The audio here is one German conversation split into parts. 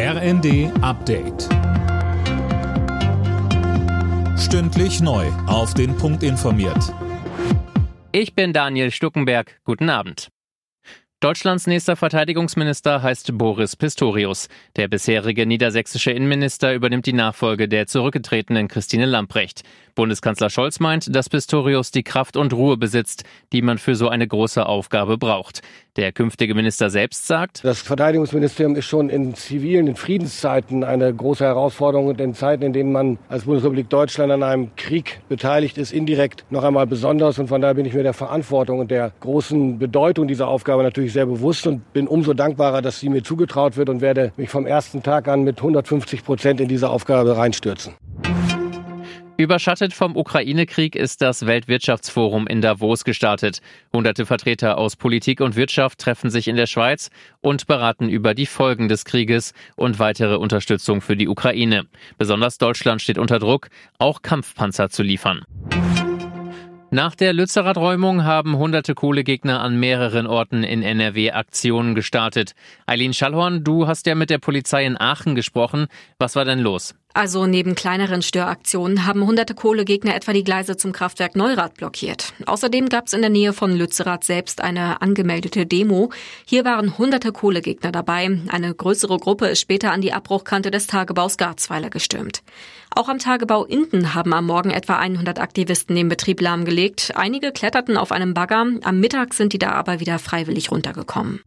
RND Update. Stündlich neu. Auf den Punkt informiert. Ich bin Daniel Stuckenberg. Guten Abend. Deutschlands nächster Verteidigungsminister heißt Boris Pistorius. Der bisherige niedersächsische Innenminister übernimmt die Nachfolge der zurückgetretenen Christine Lamprecht. Bundeskanzler Scholz meint, dass Pistorius die Kraft und Ruhe besitzt, die man für so eine große Aufgabe braucht. Der künftige Minister selbst sagt, Das Verteidigungsministerium ist schon in zivilen, in Friedenszeiten eine große Herausforderung und in Zeiten, in denen man als Bundesrepublik Deutschland an einem Krieg beteiligt ist, indirekt noch einmal besonders. Und von daher bin ich mir der Verantwortung und der großen Bedeutung dieser Aufgabe natürlich sehr bewusst und bin umso dankbarer, dass sie mir zugetraut wird und werde mich vom ersten Tag an mit 150 Prozent in diese Aufgabe reinstürzen. Überschattet vom Ukraine-Krieg ist das Weltwirtschaftsforum in Davos gestartet. Hunderte Vertreter aus Politik und Wirtschaft treffen sich in der Schweiz und beraten über die Folgen des Krieges und weitere Unterstützung für die Ukraine. Besonders Deutschland steht unter Druck, auch Kampfpanzer zu liefern. Nach der Lützerath-Räumung haben hunderte Kohlegegner an mehreren Orten in NRW Aktionen gestartet. Eileen Schallhorn, du hast ja mit der Polizei in Aachen gesprochen. Was war denn los? Also neben kleineren Störaktionen haben hunderte Kohlegegner etwa die Gleise zum Kraftwerk Neurath blockiert. Außerdem gab es in der Nähe von Lützerath selbst eine angemeldete Demo. Hier waren hunderte Kohlegegner dabei. Eine größere Gruppe ist später an die Abbruchkante des Tagebaus Garzweiler gestürmt. Auch am Tagebau Inden haben am Morgen etwa 100 Aktivisten den Betrieb lahmgelegt. Einige kletterten auf einem Bagger. Am Mittag sind die da aber wieder freiwillig runtergekommen.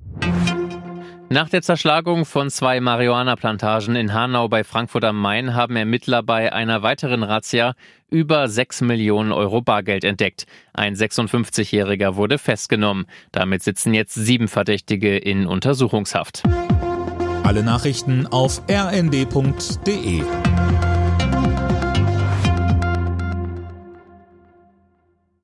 Nach der Zerschlagung von zwei Marihuana-Plantagen in Hanau bei Frankfurt am Main haben Ermittler bei einer weiteren Razzia über 6 Millionen Euro Bargeld entdeckt. Ein 56-Jähriger wurde festgenommen. Damit sitzen jetzt sieben Verdächtige in Untersuchungshaft. Alle Nachrichten auf rnd.de